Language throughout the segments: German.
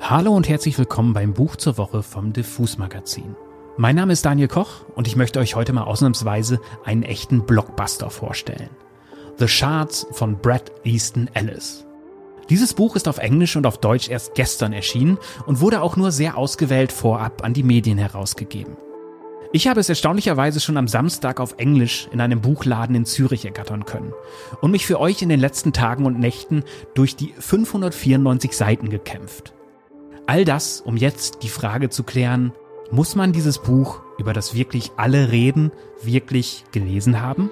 Hallo und herzlich willkommen beim Buch zur Woche vom Diffus Magazin. Mein Name ist Daniel Koch und ich möchte euch heute mal ausnahmsweise einen echten Blockbuster vorstellen. The Shards von Brad Easton Ellis. Dieses Buch ist auf Englisch und auf Deutsch erst gestern erschienen und wurde auch nur sehr ausgewählt vorab an die Medien herausgegeben. Ich habe es erstaunlicherweise schon am Samstag auf Englisch in einem Buchladen in Zürich ergattern können und mich für euch in den letzten Tagen und Nächten durch die 594 Seiten gekämpft. All das, um jetzt die Frage zu klären, muss man dieses Buch, über das wirklich alle reden, wirklich gelesen haben?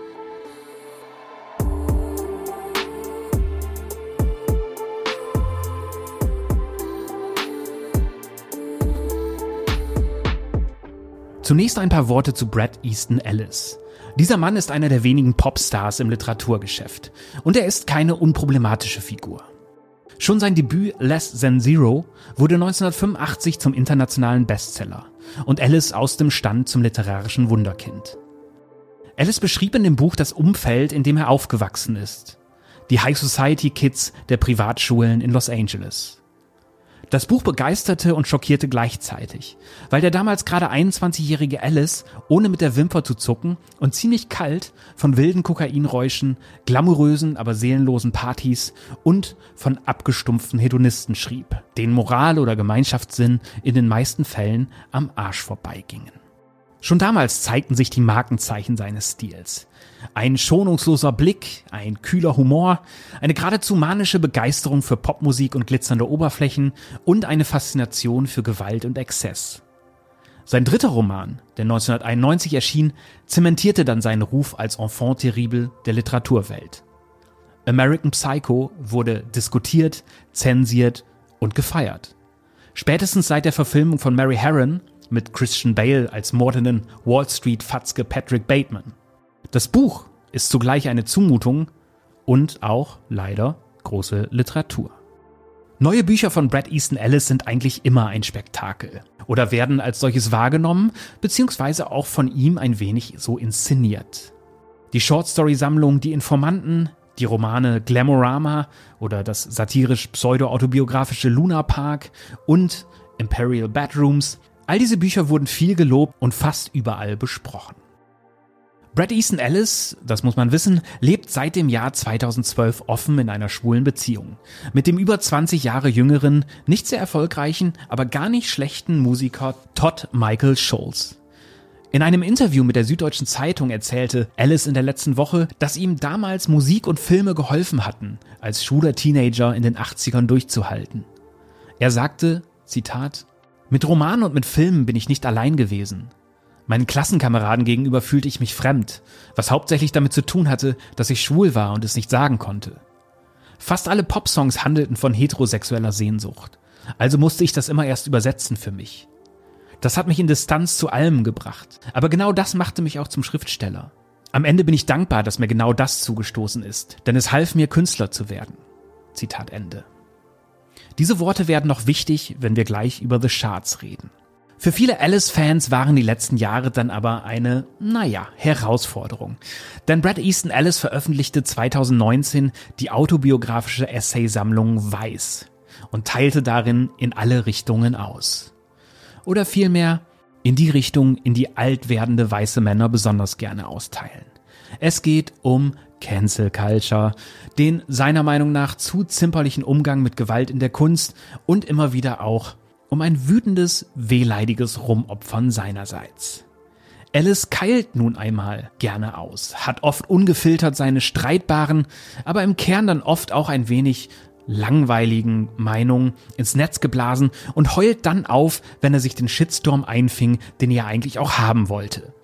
Zunächst ein paar Worte zu Brad Easton Ellis. Dieser Mann ist einer der wenigen Popstars im Literaturgeschäft und er ist keine unproblematische Figur. Schon sein Debüt Less Than Zero wurde 1985 zum internationalen Bestseller und Alice aus dem Stand zum literarischen Wunderkind. Alice beschrieb in dem Buch das Umfeld, in dem er aufgewachsen ist. Die High Society Kids der Privatschulen in Los Angeles. Das Buch begeisterte und schockierte gleichzeitig, weil der damals gerade 21-jährige Alice, ohne mit der Wimper zu zucken und ziemlich kalt, von wilden Kokainräuschen, glamourösen, aber seelenlosen Partys und von abgestumpften Hedonisten schrieb, denen Moral oder Gemeinschaftssinn in den meisten Fällen am Arsch vorbeigingen. Schon damals zeigten sich die Markenzeichen seines Stils. Ein schonungsloser Blick, ein kühler Humor, eine geradezu manische Begeisterung für Popmusik und glitzernde Oberflächen und eine Faszination für Gewalt und Exzess. Sein dritter Roman, der 1991 erschien, zementierte dann seinen Ruf als Enfant terrible der Literaturwelt. American Psycho wurde diskutiert, zensiert und gefeiert. Spätestens seit der Verfilmung von Mary Herron mit Christian Bale als mordenden Wall Street Fatzke Patrick Bateman. Das Buch ist zugleich eine Zumutung und auch leider große Literatur. Neue Bücher von Brad Easton Ellis sind eigentlich immer ein Spektakel oder werden als solches wahrgenommen, beziehungsweise auch von ihm ein wenig so inszeniert. Die Shortstory-Sammlung Die Informanten, die Romane Glamorama oder das satirisch pseudo-autobiografische Luna Park und Imperial Bedrooms All diese Bücher wurden viel gelobt und fast überall besprochen. Brad Easton Ellis, das muss man wissen, lebt seit dem Jahr 2012 offen in einer schwulen Beziehung. Mit dem über 20 Jahre jüngeren, nicht sehr erfolgreichen, aber gar nicht schlechten Musiker Todd Michael Scholes. In einem Interview mit der Süddeutschen Zeitung erzählte Ellis in der letzten Woche, dass ihm damals Musik und Filme geholfen hatten, als schwuler Teenager in den 80ern durchzuhalten. Er sagte, Zitat, mit Romanen und mit Filmen bin ich nicht allein gewesen. Meinen Klassenkameraden gegenüber fühlte ich mich fremd, was hauptsächlich damit zu tun hatte, dass ich schwul war und es nicht sagen konnte. Fast alle Popsongs handelten von heterosexueller Sehnsucht, also musste ich das immer erst übersetzen für mich. Das hat mich in Distanz zu allem gebracht, aber genau das machte mich auch zum Schriftsteller. Am Ende bin ich dankbar, dass mir genau das zugestoßen ist, denn es half mir, Künstler zu werden. Zitat Ende. Diese Worte werden noch wichtig, wenn wir gleich über The Shards reden. Für viele Alice-Fans waren die letzten Jahre dann aber eine, naja, Herausforderung. Denn Brad Easton Alice veröffentlichte 2019 die autobiografische Essaysammlung Weiß und teilte darin in alle Richtungen aus. Oder vielmehr in die Richtung, in die alt werdende weiße Männer besonders gerne austeilen. Es geht um Cancel Culture, den seiner Meinung nach zu zimperlichen Umgang mit Gewalt in der Kunst und immer wieder auch um ein wütendes, wehleidiges Rumopfern seinerseits. Alice keilt nun einmal gerne aus, hat oft ungefiltert seine streitbaren, aber im Kern dann oft auch ein wenig langweiligen Meinungen ins Netz geblasen und heult dann auf, wenn er sich den Shitstorm einfing, den er eigentlich auch haben wollte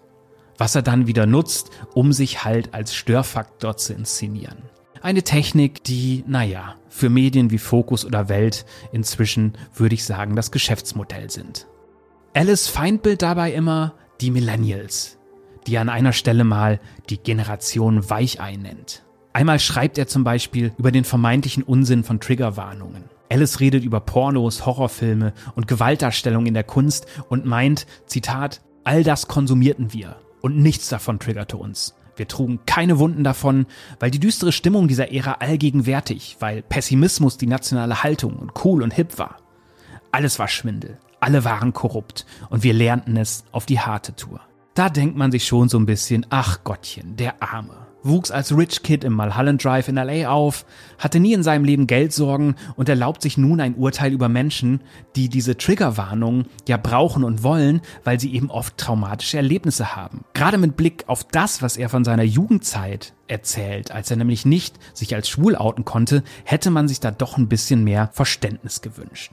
was er dann wieder nutzt, um sich halt als Störfaktor zu inszenieren. Eine Technik, die, naja, für Medien wie Focus oder Welt inzwischen, würde ich sagen, das Geschäftsmodell sind. Alice Feindbild dabei immer die Millennials, die an einer Stelle mal die Generation Weichei nennt. Einmal schreibt er zum Beispiel über den vermeintlichen Unsinn von Triggerwarnungen. Alice redet über Pornos, Horrorfilme und Gewaltdarstellung in der Kunst und meint, Zitat, all das konsumierten wir. Und nichts davon triggerte uns. Wir trugen keine Wunden davon, weil die düstere Stimmung dieser Ära allgegenwärtig, weil Pessimismus die nationale Haltung und cool und hip war. alles war Schwindel, alle waren korrupt und wir lernten es auf die harte Tour. Da denkt man sich schon so ein bisschen, ach Gottchen, der Arme wuchs als Rich Kid im Mulholland Drive in LA auf, hatte nie in seinem Leben Geldsorgen und erlaubt sich nun ein Urteil über Menschen, die diese Triggerwarnung ja brauchen und wollen, weil sie eben oft traumatische Erlebnisse haben. Gerade mit Blick auf das, was er von seiner Jugendzeit erzählt, als er nämlich nicht sich als schwul outen konnte, hätte man sich da doch ein bisschen mehr Verständnis gewünscht.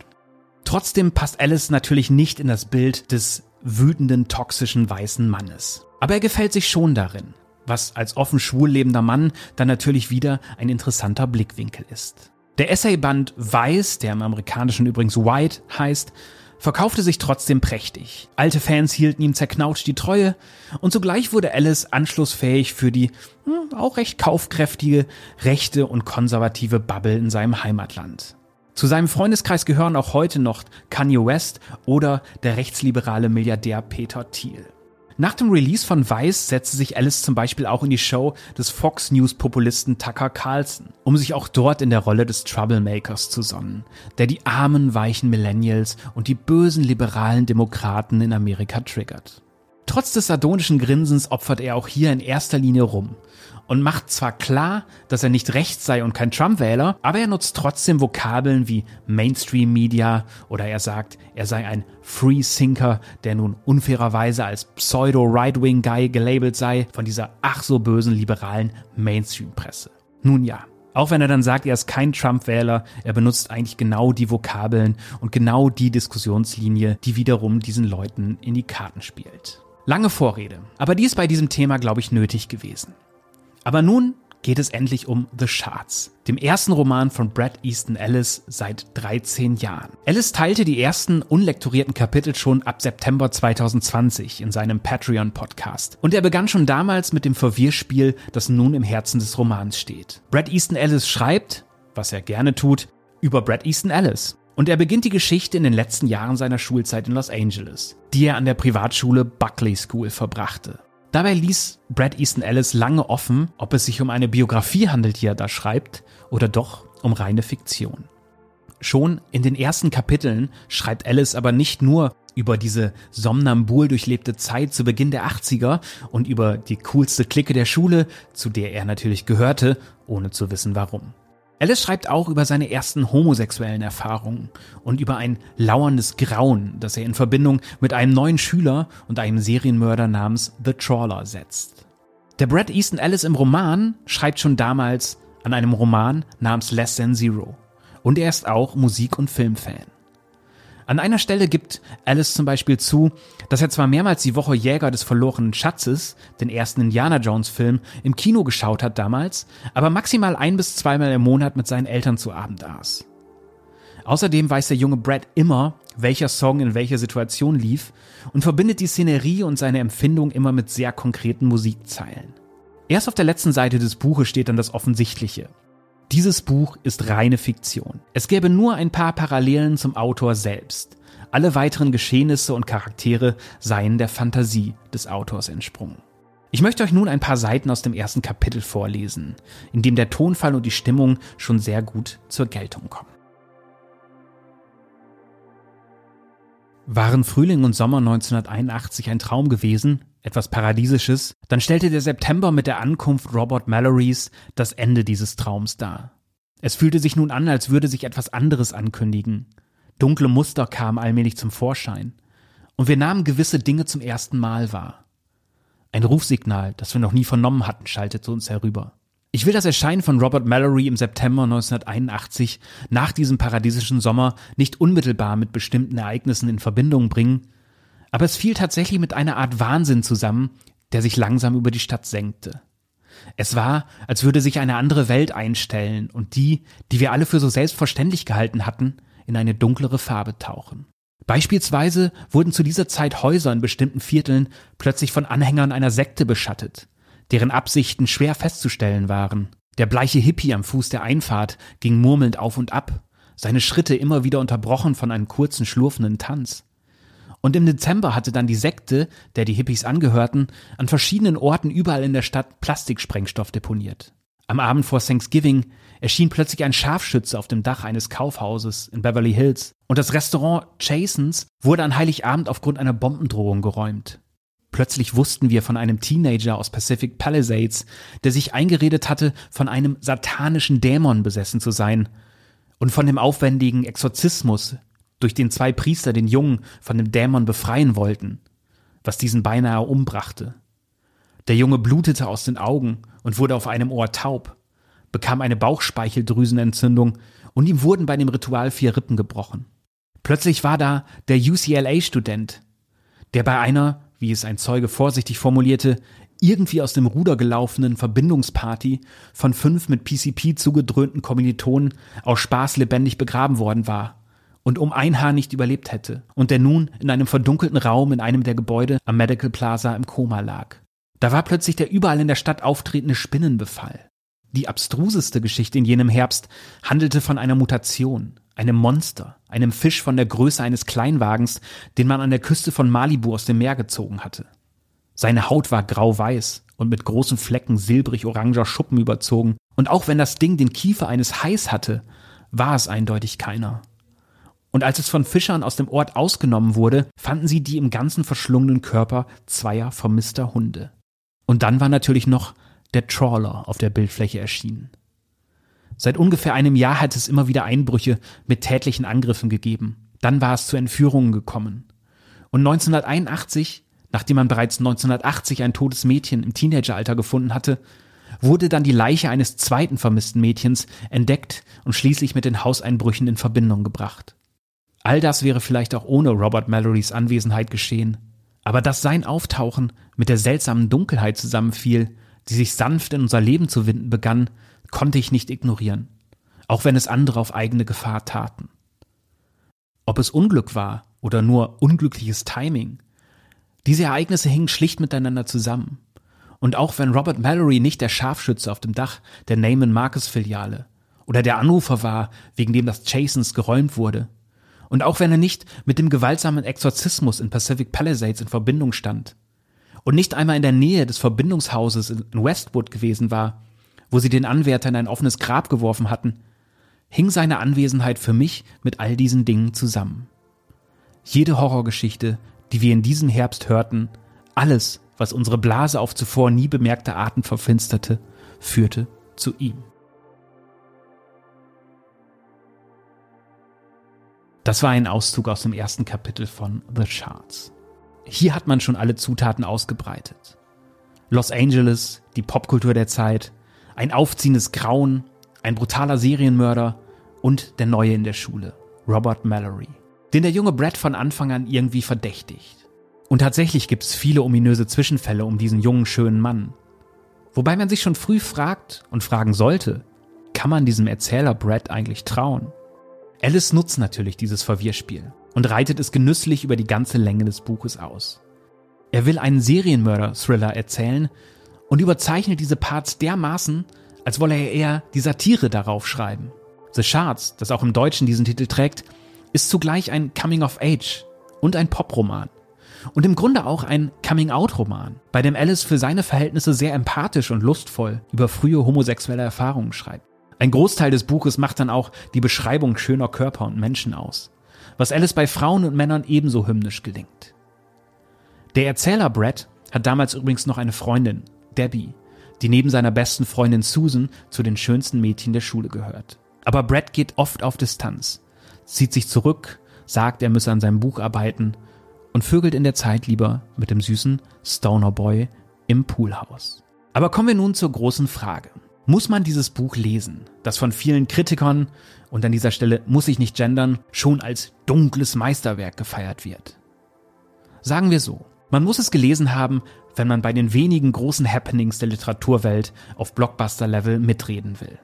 Trotzdem passt Alice natürlich nicht in das Bild des wütenden, toxischen weißen Mannes. Aber er gefällt sich schon darin was als offen schwul lebender Mann dann natürlich wieder ein interessanter Blickwinkel ist. Der Essayband Weiß, der im Amerikanischen übrigens White heißt, verkaufte sich trotzdem prächtig. Alte Fans hielten ihm zerknautscht die Treue und zugleich wurde Alice anschlussfähig für die hm, auch recht kaufkräftige, rechte und konservative Bubble in seinem Heimatland. Zu seinem Freundeskreis gehören auch heute noch Kanye West oder der rechtsliberale Milliardär Peter Thiel. Nach dem Release von Vice setzte sich Alice zum Beispiel auch in die Show des Fox News Populisten Tucker Carlson, um sich auch dort in der Rolle des Troublemakers zu sonnen, der die armen, weichen Millennials und die bösen liberalen Demokraten in Amerika triggert. Trotz des sardonischen Grinsens opfert er auch hier in erster Linie rum und macht zwar klar, dass er nicht rechts sei und kein Trump-Wähler, aber er nutzt trotzdem Vokabeln wie Mainstream-Media oder er sagt, er sei ein Free Thinker, der nun unfairerweise als Pseudo-Right-Wing-Guy gelabelt sei von dieser ach so bösen liberalen Mainstream-Presse. Nun ja, auch wenn er dann sagt, er ist kein Trump-Wähler, er benutzt eigentlich genau die Vokabeln und genau die Diskussionslinie, die wiederum diesen Leuten in die Karten spielt. Lange Vorrede, aber die ist bei diesem Thema, glaube ich, nötig gewesen. Aber nun geht es endlich um The Shards, dem ersten Roman von Brad Easton Ellis seit 13 Jahren. Ellis teilte die ersten unlektorierten Kapitel schon ab September 2020 in seinem Patreon-Podcast. Und er begann schon damals mit dem Verwirrspiel, das nun im Herzen des Romans steht. Brad Easton Ellis schreibt, was er gerne tut, über Brad Easton Ellis. Und er beginnt die Geschichte in den letzten Jahren seiner Schulzeit in Los Angeles, die er an der Privatschule Buckley School verbrachte. Dabei ließ Brad Easton Ellis lange offen, ob es sich um eine Biografie handelt, die er da schreibt, oder doch um reine Fiktion. Schon in den ersten Kapiteln schreibt Ellis aber nicht nur über diese somnambul durchlebte Zeit zu Beginn der 80er und über die coolste Clique der Schule, zu der er natürlich gehörte, ohne zu wissen warum. Alice schreibt auch über seine ersten homosexuellen Erfahrungen und über ein lauerndes Grauen, das er in Verbindung mit einem neuen Schüler und einem Serienmörder namens The Trawler setzt. Der Brad Easton Ellis im Roman schreibt schon damals an einem Roman namens Less Than Zero. Und er ist auch Musik- und Filmfan. An einer Stelle gibt Alice zum Beispiel zu, dass er zwar mehrmals die Woche Jäger des verlorenen Schatzes, den ersten Indiana Jones Film, im Kino geschaut hat damals, aber maximal ein bis zweimal im Monat mit seinen Eltern zu Abend aß. Außerdem weiß der junge Brad immer, welcher Song in welcher Situation lief und verbindet die Szenerie und seine Empfindung immer mit sehr konkreten Musikzeilen. Erst auf der letzten Seite des Buches steht dann das Offensichtliche. Dieses Buch ist reine Fiktion. Es gäbe nur ein paar Parallelen zum Autor selbst. Alle weiteren Geschehnisse und Charaktere seien der Fantasie des Autors entsprungen. Ich möchte euch nun ein paar Seiten aus dem ersten Kapitel vorlesen, in dem der Tonfall und die Stimmung schon sehr gut zur Geltung kommen. Waren Frühling und Sommer 1981 ein Traum gewesen, etwas Paradiesisches, dann stellte der September mit der Ankunft Robert Mallorys das Ende dieses Traums dar. Es fühlte sich nun an, als würde sich etwas anderes ankündigen. Dunkle Muster kamen allmählich zum Vorschein. Und wir nahmen gewisse Dinge zum ersten Mal wahr. Ein Rufsignal, das wir noch nie vernommen hatten, schaltet zu uns herüber. Ich will das Erscheinen von Robert Mallory im September 1981 nach diesem paradiesischen Sommer nicht unmittelbar mit bestimmten Ereignissen in Verbindung bringen, aber es fiel tatsächlich mit einer Art Wahnsinn zusammen, der sich langsam über die Stadt senkte. Es war, als würde sich eine andere Welt einstellen und die, die wir alle für so selbstverständlich gehalten hatten, in eine dunklere Farbe tauchen. Beispielsweise wurden zu dieser Zeit Häuser in bestimmten Vierteln plötzlich von Anhängern einer Sekte beschattet, deren Absichten schwer festzustellen waren. Der bleiche Hippie am Fuß der Einfahrt ging murmelnd auf und ab, seine Schritte immer wieder unterbrochen von einem kurzen schlurfenden Tanz. Und im Dezember hatte dann die Sekte, der die Hippies angehörten, an verschiedenen Orten überall in der Stadt Plastiksprengstoff deponiert. Am Abend vor Thanksgiving erschien plötzlich ein Scharfschütze auf dem Dach eines Kaufhauses in Beverly Hills und das Restaurant Jasons wurde an Heiligabend aufgrund einer Bombendrohung geräumt. Plötzlich wussten wir von einem Teenager aus Pacific Palisades, der sich eingeredet hatte, von einem satanischen Dämon besessen zu sein und von dem aufwendigen Exorzismus, durch den zwei Priester den Jungen von dem Dämon befreien wollten, was diesen beinahe umbrachte. Der Junge blutete aus den Augen und wurde auf einem Ohr taub, bekam eine Bauchspeicheldrüsenentzündung und ihm wurden bei dem Ritual vier Rippen gebrochen. Plötzlich war da der UCLA-Student, der bei einer, wie es ein Zeuge vorsichtig formulierte, irgendwie aus dem Ruder gelaufenen Verbindungsparty von fünf mit PCP zugedröhnten Kommilitonen aus Spaß lebendig begraben worden war und um ein Haar nicht überlebt hätte und der nun in einem verdunkelten Raum in einem der Gebäude am Medical Plaza im Koma lag. Da war plötzlich der überall in der Stadt auftretende Spinnenbefall. Die abstruseste Geschichte in jenem Herbst handelte von einer Mutation, einem Monster, einem Fisch von der Größe eines Kleinwagens, den man an der Küste von Malibu aus dem Meer gezogen hatte. Seine Haut war grau-weiß und mit großen Flecken silbrig-oranger Schuppen überzogen, und auch wenn das Ding den Kiefer eines Hais hatte, war es eindeutig keiner. Und als es von Fischern aus dem Ort ausgenommen wurde, fanden sie die im ganzen verschlungenen Körper zweier vermisster Hunde. Und dann war natürlich noch der Trawler auf der Bildfläche erschienen. Seit ungefähr einem Jahr hat es immer wieder Einbrüche mit tätlichen Angriffen gegeben. Dann war es zu Entführungen gekommen. Und 1981, nachdem man bereits 1980 ein totes Mädchen im Teenageralter gefunden hatte, wurde dann die Leiche eines zweiten vermissten Mädchens entdeckt und schließlich mit den Hauseinbrüchen in Verbindung gebracht. All das wäre vielleicht auch ohne Robert Mallorys Anwesenheit geschehen. Aber dass sein Auftauchen mit der seltsamen Dunkelheit zusammenfiel, die sich sanft in unser Leben zu winden begann, konnte ich nicht ignorieren, auch wenn es andere auf eigene Gefahr taten. Ob es Unglück war oder nur unglückliches Timing, diese Ereignisse hingen schlicht miteinander zusammen. Und auch wenn Robert Mallory nicht der Scharfschütze auf dem Dach der Neyman Marcus Filiale oder der Anrufer war, wegen dem das Jasons geräumt wurde, und auch wenn er nicht mit dem gewaltsamen Exorzismus in Pacific Palisades in Verbindung stand und nicht einmal in der Nähe des Verbindungshauses in Westwood gewesen war, wo sie den Anwärter in ein offenes Grab geworfen hatten, hing seine Anwesenheit für mich mit all diesen Dingen zusammen. Jede Horrorgeschichte, die wir in diesem Herbst hörten, alles, was unsere Blase auf zuvor nie bemerkte Arten verfinsterte, führte zu ihm. Das war ein Auszug aus dem ersten Kapitel von The Charts. Hier hat man schon alle Zutaten ausgebreitet. Los Angeles, die Popkultur der Zeit, ein aufziehendes Grauen, ein brutaler Serienmörder und der Neue in der Schule, Robert Mallory, den der junge Brad von Anfang an irgendwie verdächtigt. Und tatsächlich gibt es viele ominöse Zwischenfälle um diesen jungen, schönen Mann. Wobei man sich schon früh fragt und fragen sollte, kann man diesem Erzähler Brad eigentlich trauen? Alice nutzt natürlich dieses Verwirrspiel und reitet es genüsslich über die ganze Länge des Buches aus. Er will einen Serienmörder-Thriller erzählen und überzeichnet diese Parts dermaßen, als wolle er eher die Satire darauf schreiben. The Shards, das auch im Deutschen diesen Titel trägt, ist zugleich ein Coming-of-Age und ein Poproman. Und im Grunde auch ein Coming-out-Roman, bei dem Alice für seine Verhältnisse sehr empathisch und lustvoll über frühe homosexuelle Erfahrungen schreibt. Ein Großteil des Buches macht dann auch die Beschreibung schöner Körper und Menschen aus, was Alice bei Frauen und Männern ebenso hymnisch gelingt. Der Erzähler Brett hat damals übrigens noch eine Freundin, Debbie, die neben seiner besten Freundin Susan zu den schönsten Mädchen der Schule gehört. Aber Brett geht oft auf Distanz, zieht sich zurück, sagt, er müsse an seinem Buch arbeiten und vögelt in der Zeit lieber mit dem süßen Stoner Boy im Poolhaus. Aber kommen wir nun zur großen Frage muss man dieses Buch lesen, das von vielen Kritikern, und an dieser Stelle muss ich nicht gendern, schon als dunkles Meisterwerk gefeiert wird. Sagen wir so, man muss es gelesen haben, wenn man bei den wenigen großen Happenings der Literaturwelt auf Blockbuster-Level mitreden will.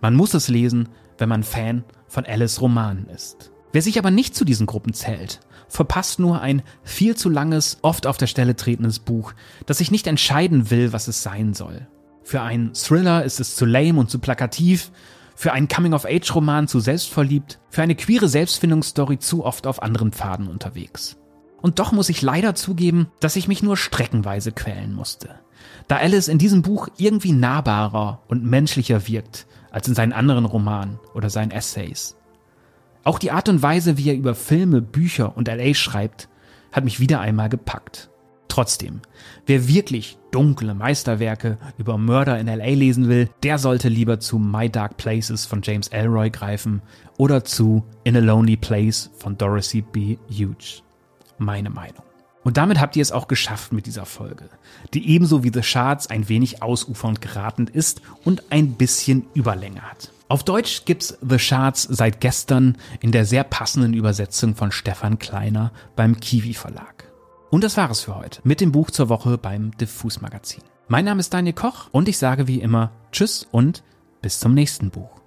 Man muss es lesen, wenn man Fan von Alice Romanen ist. Wer sich aber nicht zu diesen Gruppen zählt, verpasst nur ein viel zu langes, oft auf der Stelle tretendes Buch, das sich nicht entscheiden will, was es sein soll. Für einen Thriller ist es zu lame und zu plakativ, für einen Coming-of-Age-Roman zu selbstverliebt, für eine queere Selbstfindungsstory zu oft auf anderen Pfaden unterwegs. Und doch muss ich leider zugeben, dass ich mich nur streckenweise quälen musste. Da Alice in diesem Buch irgendwie nahbarer und menschlicher wirkt als in seinen anderen Romanen oder seinen Essays. Auch die Art und Weise, wie er über Filme, Bücher und LA schreibt, hat mich wieder einmal gepackt. Trotzdem, wer wirklich dunkle Meisterwerke über Mörder in LA lesen will, der sollte lieber zu My Dark Places von James Elroy greifen oder zu In a Lonely Place von Dorothy B. Hughes. Meine Meinung. Und damit habt ihr es auch geschafft mit dieser Folge, die ebenso wie The Shards ein wenig ausufernd geratend ist und ein bisschen Überlänge hat. Auf Deutsch gibt's The Shards seit gestern in der sehr passenden Übersetzung von Stefan Kleiner beim Kiwi Verlag. Und das war es für heute mit dem Buch zur Woche beim Diffus Magazin. Mein Name ist Daniel Koch und ich sage wie immer Tschüss und bis zum nächsten Buch.